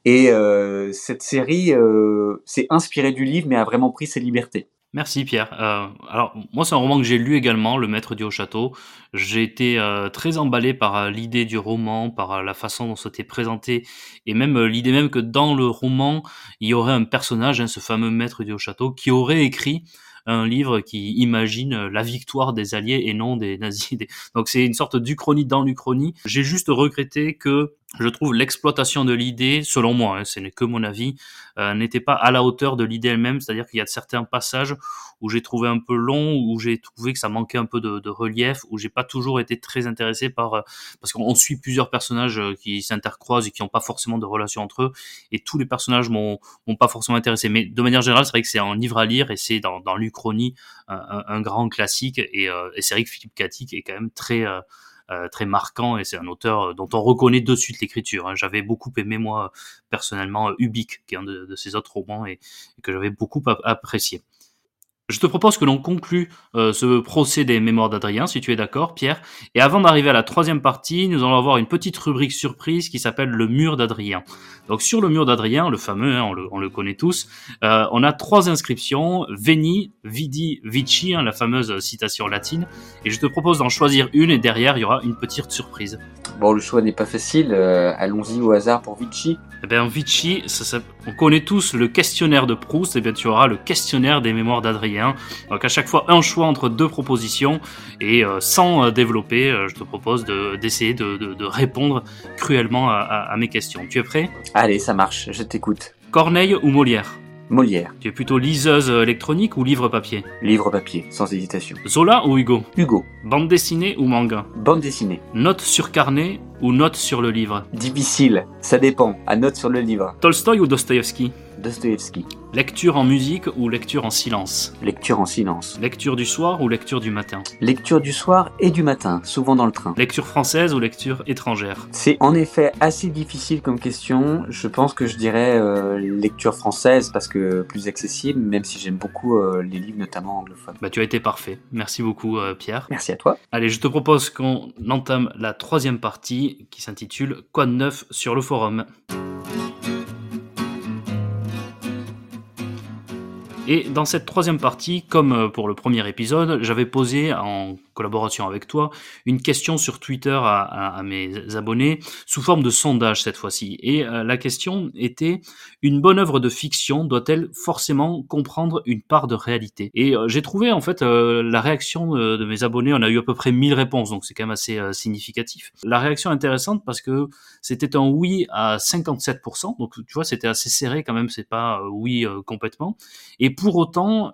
Et euh, cette série euh, s'est inspirée du livre, mais a vraiment pris ses libertés. Merci Pierre. Euh, alors moi c'est un roman que j'ai lu également, Le Maître du Haut Château. J'ai été euh, très emballé par euh, l'idée du roman, par euh, la façon dont c'était présenté, et même l'idée même que dans le roman il y aurait un personnage, hein, ce fameux Maître du Haut Château, qui aurait écrit un livre qui imagine la victoire des Alliés et non des nazis. Donc c'est une sorte d'Uchronie dans l'Uchronie. J'ai juste regretté que je trouve l'exploitation de l'idée, selon moi, hein, ce n'est que mon avis, euh, n'était pas à la hauteur de l'idée elle-même. C'est-à-dire qu'il y a certains passages où j'ai trouvé un peu long, où j'ai trouvé que ça manquait un peu de, de relief, où j'ai pas toujours été très intéressé par euh, parce qu'on suit plusieurs personnages euh, qui s'intercroisent et qui n'ont pas forcément de relation entre eux, et tous les personnages m'ont pas forcément intéressé. Mais de manière générale, c'est vrai que c'est un livre à lire et c'est dans, dans l'Uchronie un, un, grand classique. Et, et c'est vrai que Philippe Cathy est quand même très euh, très marquant et c'est un auteur euh, dont on reconnaît de suite l'écriture. Hein. J'avais beaucoup aimé moi personnellement Ubik, qui est un de, ses autres romans et que j'avais beaucoup apprécié. Je te propose que l'on conclue euh, ce procès des mémoires d'Adrien, si tu es d'accord, Pierre. Et avant d'arriver à la troisième partie, nous allons avoir une petite rubrique surprise qui s'appelle le mur d'Adrien. Donc sur le mur d'Adrien, le fameux, hein, on, le, on, le, connaît tous, euh, on a trois inscriptions Veni, Vidi, Vici, hein, la fameuse citation latine. Et je te propose d'en choisir une et derrière il y aura une petite surprise. Bon, le choix n'est pas facile. Euh, Allons-y au hasard pour Vici. Eh bien, Vici, ça, ça, on connaît tous le questionnaire de Proust. Et bien, tu auras le questionnaire des mémoires d'Adrien. Donc, à chaque fois, un choix entre deux propositions. Et euh, sans euh, développer, euh, je te propose d'essayer de, de, de, répondre cruellement à, à, à mes questions. Tu es prêt? Allez, ça marche. Je t'écoute. Corneille ou Molière? Molière. Tu es plutôt liseuse électronique ou livre papier Livre papier, sans hésitation. Zola ou Hugo Hugo. Bande dessinée ou manga Bande dessinée. Note sur carnet ou note sur le livre Difficile, ça dépend. À note sur le livre. Tolstoy ou Dostoevsky Dostoevsky. Lecture en musique ou lecture en silence? Lecture en silence. Lecture du soir ou lecture du matin? Lecture du soir et du matin, souvent dans le train. Lecture française ou lecture étrangère? C'est en effet assez difficile comme question. Je pense que je dirais euh, lecture française parce que plus accessible, même si j'aime beaucoup euh, les livres notamment anglophones. Bah tu as été parfait. Merci beaucoup euh, Pierre. Merci à toi. Allez, je te propose qu'on entame la troisième partie qui s'intitule Quoi de neuf sur le forum? Et dans cette troisième partie, comme pour le premier épisode, j'avais posé en collaboration avec toi une question sur Twitter à, mes abonnés sous forme de sondage cette fois-ci. Et euh, la question était une bonne œuvre de fiction doit-elle forcément comprendre une part de réalité? Et euh, j'ai trouvé en fait euh, la réaction de, mes abonnés, on a eu à peu près 1000 réponses, donc c'est quand même assez euh, significatif. La réaction intéressante parce que c'était un oui à 57%, donc tu vois c'était assez serré quand même, c'est pas euh, oui complètement. Pour autant,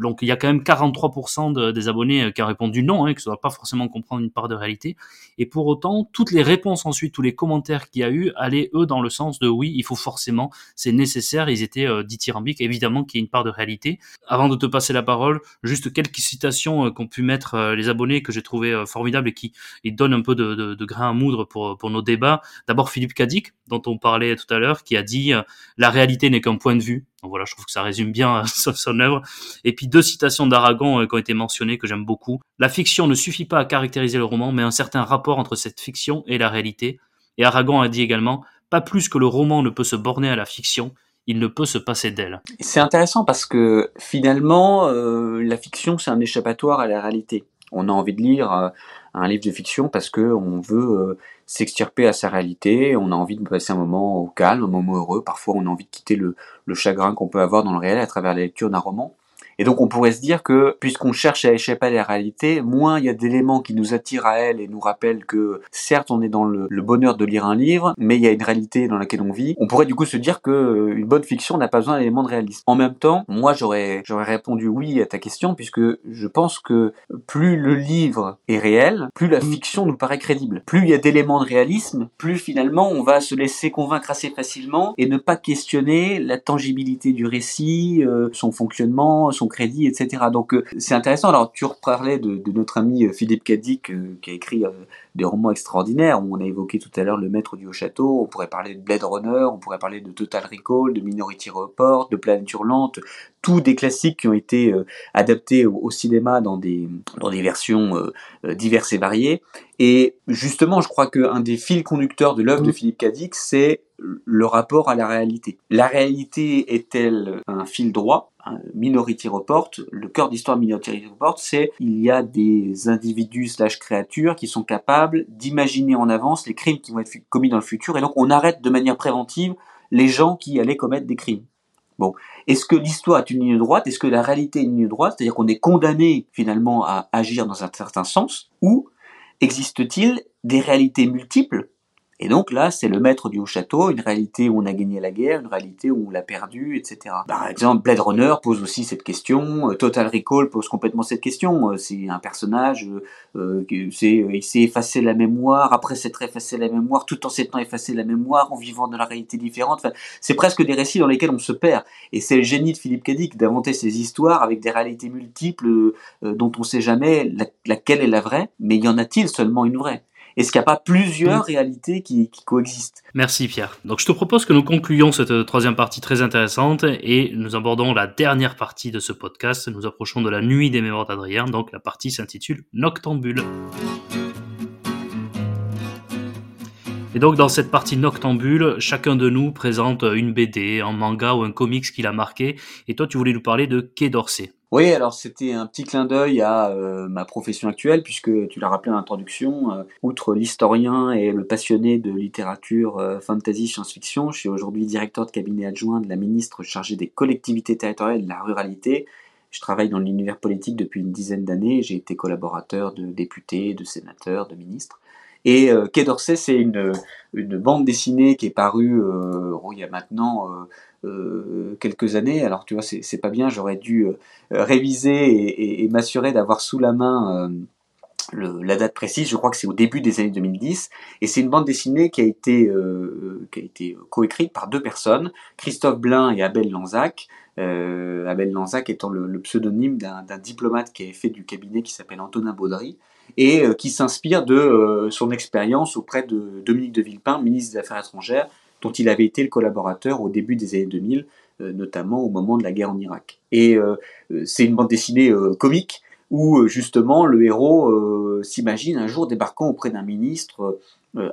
donc il y a quand même 43% de, des abonnés qui ont répondu non hein, ça ne doit pas forcément comprendre une part de réalité. Et pour autant, toutes les réponses ensuite, tous les commentaires qu'il y a eu, allaient eux dans le sens de oui, il faut forcément, c'est nécessaire. Ils étaient euh, dithyrambiques, évidemment qu'il y a une part de réalité. Avant de te passer la parole, juste quelques citations euh, qu'ont pu mettre euh, les abonnés que j'ai trouvé euh, formidables et qui donnent un peu de, de, de, grain à moudre pour, pour nos débats. D'abord Philippe Cadic, dont on parlait tout à l'heure, qui a dit euh, la réalité n'est qu'un point de vue. Donc voilà, je trouve que ça résume bien son, son œuvre. Et puis deux citations d'Aragon euh, qui ont été mentionnées que j'aime beaucoup. La fiction ne suffit pas à caractériser le roman, mais un certain rapport entre cette fiction et la réalité. Et Aragon a dit également pas plus que le roman ne peut se borner à la fiction, il ne peut se passer d'elle. C'est intéressant parce que finalement, euh, la fiction, c'est un échappatoire à la réalité. On a envie de lire euh, un livre de fiction parce que on veut s'extirper à sa réalité, on a envie de passer un moment au calme, un moment heureux. Parfois, on a envie de quitter le chagrin qu'on peut avoir dans le réel à travers la lecture d'un roman. Et donc on pourrait se dire que puisqu'on cherche à échapper à la réalité, moins il y a d'éléments qui nous attirent à elle et nous rappellent que certes on est dans le, bonheur de lire un livre, mais il y a une réalité dans laquelle on vit. On pourrait du coup se dire que euh, une bonne fiction n'a pas besoin d'éléments de réalisme. En même temps, moi j'aurais j'aurais répondu oui à ta question puisque je pense que plus le livre est réel, plus la fiction nous paraît crédible. Plus il y a d'éléments de réalisme, plus finalement on va se laisser convaincre assez facilement et ne pas questionner la tangibilité du récit, euh, son fonctionnement, son crédit, etc. Donc euh, c'est intéressant. Alors tu reparlais de, de notre ami euh, Philippe Cadic euh, qui a écrit des romans extraordinaires. On a évoqué tout à l'heure Le Maître du Haut Château. On pourrait parler de Blade Runner. On pourrait parler de Total Recall, de Minority Report, de Planète Hurlante. Tous des classiques qui ont été adaptés au, cinéma dans des dans des versions diverses et variées. Et justement, je crois qu'un des fils conducteurs de l'œuvre de Philippe Cadic, c'est le rapport à la réalité. La réalité est-elle un fil droit? Minority Report, le cœur d'histoire Minority Report, c'est il y a des individus slash créatures qui sont capables d'imaginer en avance les crimes qui vont être commis dans le futur, et donc on arrête de manière préventive les gens qui allaient commettre des crimes. Bon, est-ce que l'histoire est une ligne droite? Est-ce que la réalité est une ligne droite? C'est-à-dire qu'on est condamné finalement à agir dans un certain sens? Ou existe-t-il des réalités multiples et donc là, c'est le maître du haut château, une réalité où on a gagné la guerre, une réalité où on l'a perdu, etc. Par exemple, Blade Runner pose aussi cette question, euh, Total Recall pose complètement cette question. Euh, c'est un personnage, euh, c'est, il s'est effacé la mémoire, après s'être effacé la mémoire, tout en s'étant effacé la mémoire, en vivant dans la réalité différente. Enfin, c'est presque des récits dans lesquels on se perd. Et c'est le génie de Philippe Cadic d'inventer ces histoires avec des réalités multiples dont on sait jamais laquelle est la vraie, mais y en a-t-il seulement une vraie? Est-ce qu'il n'y a pas plusieurs réalités qui, coexistent Merci Pierre. Donc je te propose que nous concluions cette troisième partie très intéressante et nous abordons la dernière partie de ce podcast. Nous approchons de la nuit des mémoires d'Adrien, donc la partie s'intitule Noctambule. Et donc dans cette partie noctambule, chacun de nous présente une BD, un manga ou un comics qui l'a marqué. Et toi, tu voulais nous parler de Quai d'Orsay. Oui, alors c'était un petit clin d'œil à euh, ma profession actuelle, puisque tu l'as rappelé en introduction, euh, outre l'historien et le passionné de littérature euh, fantasy science-fiction, je suis aujourd'hui directeur de cabinet adjoint de la ministre chargée des collectivités territoriales et de la ruralité. Je travaille dans l'univers politique depuis une dizaine d'années, j'ai été collaborateur de députés, de sénateurs, de ministres. Et Quai d'Orsay, c'est une, une, bande dessinée qui est parue il y a maintenant euh, quelques années. Alors tu vois, c'est pas bien, j'aurais dû euh, réviser et, m'assurer d'avoir sous la main euh, la date précise. Je crois que c'est au début des années 2010. Et c'est une bande dessinée qui a été, coécrite par deux personnes, Christophe Blin et Abel Lanzac. Abel Lanzac étant le, pseudonyme d'un diplomate qui avait fait du cabinet qui s'appelle Antonin Baudry et qui s'inspire de son expérience auprès de Dominique de Villepin, ministre des Affaires étrangères, dont il avait été le collaborateur au début des années 2000, euh, notamment au moment de la guerre en Irak. Et euh, euh, c'est une bande dessinée comique où justement le héros s'imagine un jour débarquant auprès d'un ministre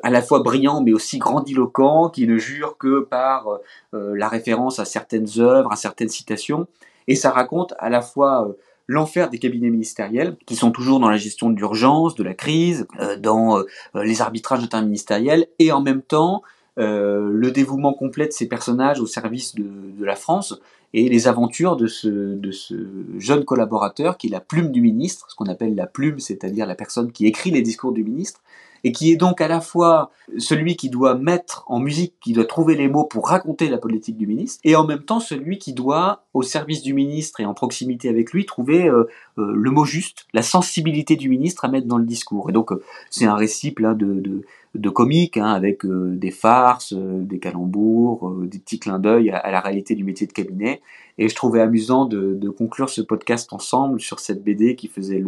à la fois brillant mais aussi grandiloquent, qui ne jure que par la référence à certaines œuvres, à certaines citations. Et ça raconte à la fois l'enfer des cabinets ministériels, qui sont toujours dans la gestion de l'urgence, de la crise, dans les arbitrages interministériels, et en même temps euh, le dévouement complet de ces personnages au service de, de, la France et les aventures de ce, de ce jeune collaborateur qui est la plume du ministre, ce qu'on appelle la plume, c'est-à-dire la personne qui écrit les discours du ministre, et qui est donc à la fois celui qui doit mettre en musique, qui doit trouver les mots pour raconter la politique du ministre, et en même temps celui qui doit, au service du ministre et en proximité avec lui, trouver euh, euh, le mot juste, la sensibilité du ministre à mettre dans le discours. Et donc c'est un récit plein de, de de comique, hein, avec euh, des farces, euh, des calembours, euh, des petits clins d'œil à, la réalité du métier de cabinet. Et je trouvais amusant de, conclure ce podcast ensemble sur cette BD qui faisait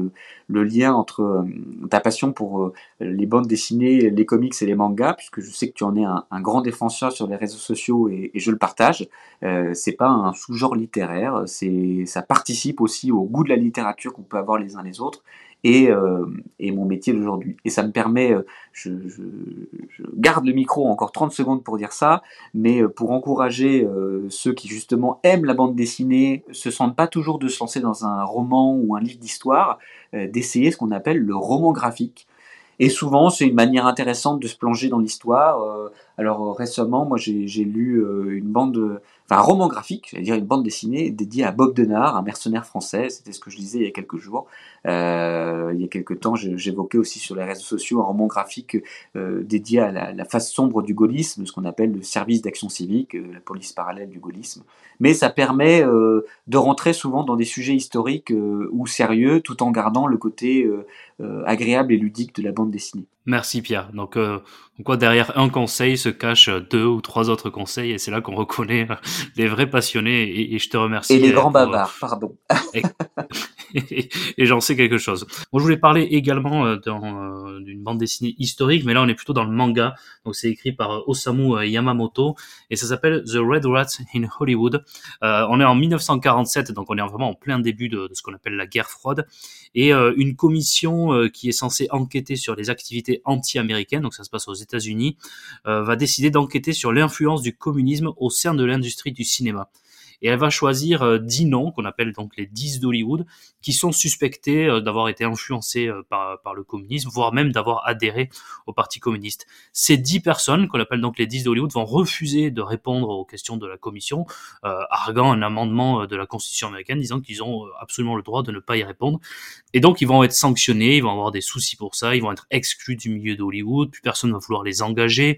le, lien entre ta passion pour les bandes dessinées, les comics et les mangas, puisque je sais que tu en es un, grand défenseur sur les réseaux sociaux et, je le partage. c'est pas un sous-genre littéraire, c'est ça participe aussi au goût de la littérature qu'on peut avoir les uns les autres et, euh, et mon métier d'aujourd'hui. Et ça me permet, euh, je, garde le micro encore 30 secondes pour dire ça, mais euh, pour encourager ceux qui justement aiment la bande dessinée, se sentent pas toujours de se lancer dans un roman ou un livre d'histoire, d'essayer ce qu'on appelle le roman graphique. Et souvent, c'est une manière intéressante de se plonger dans l'histoire. Alors récemment, moi, j'ai lu une bande, enfin un roman graphique, j'allais dire une bande dessinée dédiée à Bob Denard, un mercenaire français. C'était ce que je lisais il y a quelques jours. Euh, il y a quelques temps, j'évoquais aussi sur les réseaux sociaux un roman graphique euh, dédié à la, face sombre du gaullisme, ce qu'on appelle le service d'action civique, euh, la police parallèle du gaullisme. Mais ça permet de rentrer souvent dans des sujets historiques ou sérieux, tout en gardant le côté agréable et ludique de la bande dessinée. Merci Pierre. Donc, quoi derrière un conseil se cachent deux ou trois autres conseils, et c'est là qu'on reconnaît les vrais passionnés. Et, et, je te remercie. Et les grands bavards, pardon. et, j'en sais quelque chose. Bon, je voulais parler également euh, euh, d'une bande dessinée historique, mais là on est plutôt dans le manga. Donc c'est écrit par euh, Osamu Yamamoto et ça s'appelle The Red Rats in Hollywood. on est en 1947, donc on est vraiment en plein début de, de ce qu'on appelle la guerre froide et une commission qui est censée enquêter sur les activités anti-américaines, donc ça se passe aux États-Unis, va décider d'enquêter sur l'influence du communisme au sein de l'industrie du cinéma et elle va choisir 10 euh, noms qu'on appelle donc les 10 d'Hollywood qui sont suspectés euh, d'avoir été influencés euh, par, le communisme, voire même d'avoir adhéré au Parti communiste. Ces 10 personnes, qu'on appelle donc les 10 d'Hollywood, vont refuser de répondre aux questions de la commission, arguant un amendement de la Constitution américaine disant qu'ils ont absolument le droit de ne pas y répondre. Et donc ils vont être sanctionnés, ils vont avoir des soucis pour ça, ils vont être exclus du milieu d'Hollywood, plus personne ne va vouloir les engager.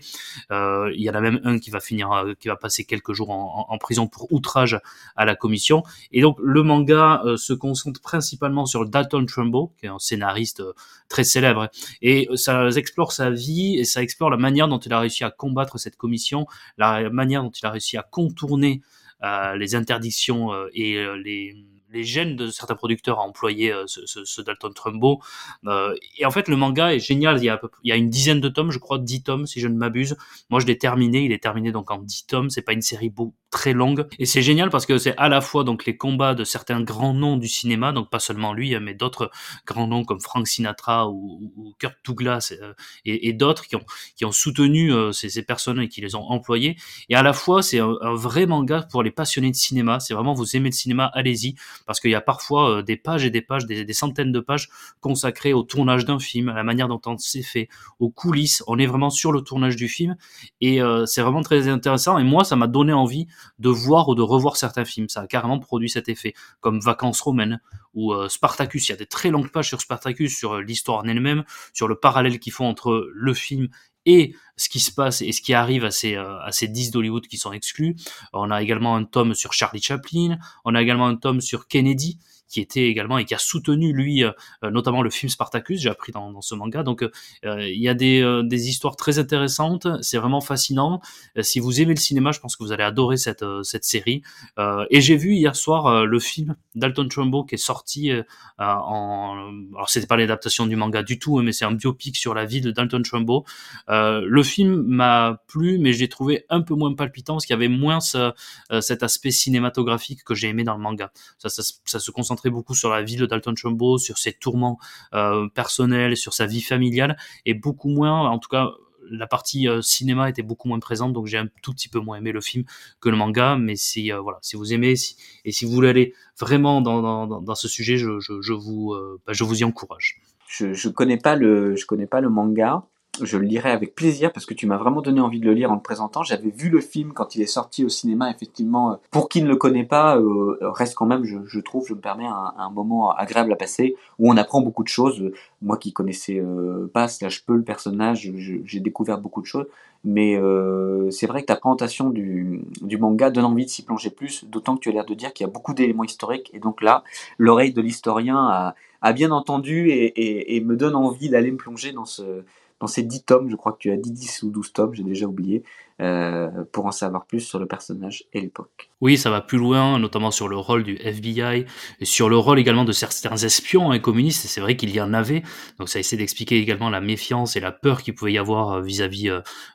Il y en a même un qui va finir, qui va passer quelques jours en prison pour outrage à la commission. Et donc le manga euh, se concentre principalement sur Dalton Trumbo, qui est un scénariste euh, très célèbre, et ça explore sa vie et ça explore la manière dont il a réussi à combattre cette commission, la manière dont il a réussi à contourner euh, les interdictions et les les gènes de certains producteurs à employer euh, ce, Dalton Trumbo. Euh, et en fait, le manga est génial. Il y, a, il y a une dizaine de tomes, je crois, dix tomes, si je ne m'abuse. Moi, je l'ai terminé. Il est terminé donc en dix tomes. C'est pas une série beau, très longue. Et c'est génial parce que c'est à la fois donc les combats de certains grands noms du cinéma, donc pas seulement lui, hein, mais d'autres grands noms comme Frank Sinatra ou, Kurt Douglas euh, et, d'autres qui ont, qui ont soutenu euh, ces, personnes et qui les ont employés. Et à la fois, c'est un, vrai manga pour les passionnés de cinéma. C'est vraiment, vous aimez le cinéma, allez-y parce qu'il y a parfois euh, des pages et des pages, des, centaines de pages consacrées au tournage d'un film, à la manière dont on s'est fait, aux coulisses. On est vraiment sur le tournage du film et c'est vraiment très intéressant. Et moi, ça m'a donné envie de voir ou de revoir certains films. Ça a carrément produit cet effet, comme Vacances romaines ou euh, Spartacus. Il y a des très longues pages sur Spartacus, sur l'histoire en elle-même, sur le parallèle qu'ils font entre le film et ce qui se passe et ce qui arrive à ces, euh, à ces 10 d'Hollywood qui sont exclus. On a également un tome sur Charlie Chaplin, on a également un tome sur Kennedy, qui était également et qui a soutenu lui euh, euh, notamment le film Spartacus j'ai appris dans, ce manga. Donc euh, il y a des, des histoires très intéressantes c'est vraiment fascinant. Si vous aimez le cinéma je pense que vous allez adorer cette, cette série. Et j'ai vu hier soir le film Dalton Trumbo qui est sorti en alors c'était pas l'adaptation du manga du tout hein, mais c'est un biopic sur la vie de Dalton Trumbo. Le film m'a plu mais je l'ai trouvé un peu moins palpitant parce qu'il y avait moins ce, cet aspect cinématographique que j'ai aimé dans le manga. Ça, ça se concentre beaucoup sur la vie de Dalton Trumbo, sur ses tourments euh, personnels, sur sa vie familiale, et beaucoup moins, en tout cas, la partie euh, cinéma était beaucoup moins présente, donc j'ai un tout petit peu moins aimé le film que le manga. Mais si euh, voilà, si vous aimez, et si vous voulez aller vraiment dans, dans, ce sujet, je, je, vous bah, je vous y encourage. Je, je connais pas le je connais pas le manga je le lirai avec plaisir parce que tu m'as vraiment donné envie de le lire en le présentant. J'avais vu le film quand il est sorti au cinéma, effectivement. Euh, pour qui ne le connaît pas, euh, reste quand même, je, trouve, je me permets un, moment agréable à passer où on apprend beaucoup de choses. Moi qui connaissais euh, pas slash peu le personnage, j'ai découvert beaucoup de choses. Mais euh, c'est vrai que ta présentation du, manga donne envie de s'y plonger plus, d'autant que tu as l'air de dire qu'il y a beaucoup d'éléments historiques. Et donc là, l'oreille de l'historien a, bien entendu et me donne envie d'aller me plonger dans ce dans ces 10 tomes, je crois que tu as dit 10 ou 12 tomes, j'ai déjà oublié, euh, pour en savoir plus sur le personnage et l'époque. Oui, ça va plus loin, notamment sur le rôle du FBI, et sur le rôle également de certains espions hein, communistes, et c'est vrai qu'il y en avait, donc ça essaie d'expliquer également la méfiance et la peur qu'il pouvait y avoir euh, vis-à-vis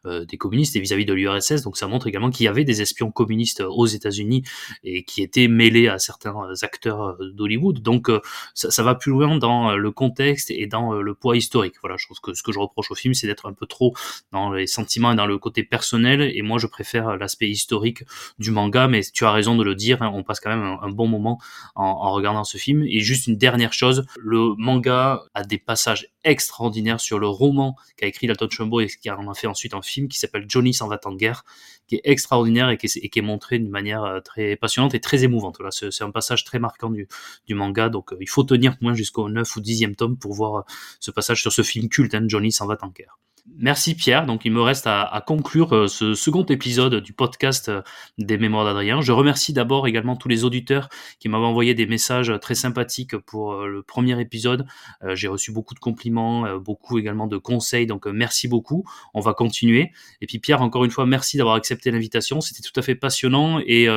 euh, des communistes et vis-à-vis de l'URSS, donc ça montre également qu'il y avait des espions communistes aux États-Unis et qui étaient mêlés à certains acteurs d'Hollywood, donc ça, ça, va plus loin dans le contexte et dans le poids historique. Voilà, je trouve que ce que je reproche au film, c'est d'être un peu trop dans les sentiments et dans le côté personnel, et moi je préfère l'aspect historique du manga mais tu as raison de le dire hein, on passe quand même un, bon moment en, regardant ce film. Et juste une dernière chose le manga a des passages extraordinaires sur le roman qu'a écrit Dalton Trumbo et qui en a fait ensuite un film qui s'appelle Johnny s'en va en guerre qui est extraordinaire et qui est, montré d'une manière euh, très passionnante et très émouvante. Là c'est un passage très marquant du, manga donc euh, il faut tenir moins jusqu'au 9 ou 10e tome pour voir euh, ce passage sur ce film culte hein, Johnny s'en va en guerre Merci Pierre. Donc il me reste à, conclure euh, ce second épisode du podcast euh, des Mémoires d'Adrien. Je remercie d'abord également tous les auditeurs qui m'avaient envoyé des messages très sympathiques pour euh, le premier épisode. J'ai reçu beaucoup de compliments, beaucoup également de conseils. Donc merci beaucoup. On va continuer. Et puis Pierre, encore une fois, merci d'avoir accepté l'invitation. C'était tout à fait passionnant et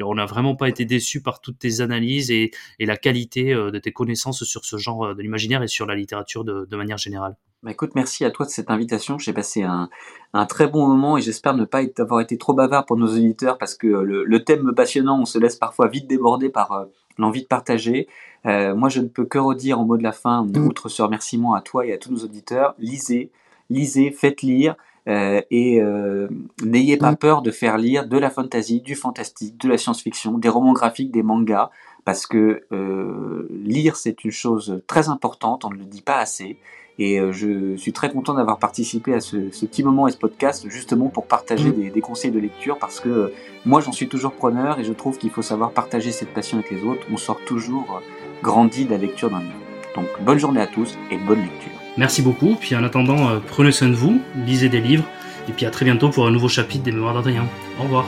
on n'a vraiment pas été déçus par toutes tes analyses et, la qualité de tes connaissances sur ce genre de l'imaginaire et sur la littérature de manière générale. Bah, écoute, merci à toi de cette invitation. J'ai passé un, un, très bon moment et j'espère ne pas avoir été trop bavard pour nos auditeurs parce que le, le thème passionnant, on se laisse parfois vite déborder par euh, l'envie de partager. Euh, moi, je ne peux que redire en mot de la fin, mm. outre ce remerciement à toi et à tous nos auditeurs, lisez, lisez, faites lire. Euh, et euh, n'ayez pas mm. peur de faire lire de la fantasy, du fantastique, de la science-fiction, des romans graphiques, des mangas, parce que euh, lire c'est une chose très importante, on ne le dit pas assez. Et euh, je suis très content d'avoir participé à ce, ce, petit moment et ce podcast justement pour partager des, des conseils de lecture parce que euh, moi j'en suis toujours preneur et je trouve qu'il faut savoir partager cette passion avec les autres. On sort toujours euh, grandi de la lecture d'un livre. Donc bonne journée à tous et bonne lecture. Merci beaucoup. Puis en attendant, prenez soin de vous, lisez des livres et puis à très bientôt pour un nouveau chapitre des Mémoires d'Adrien. Au revoir.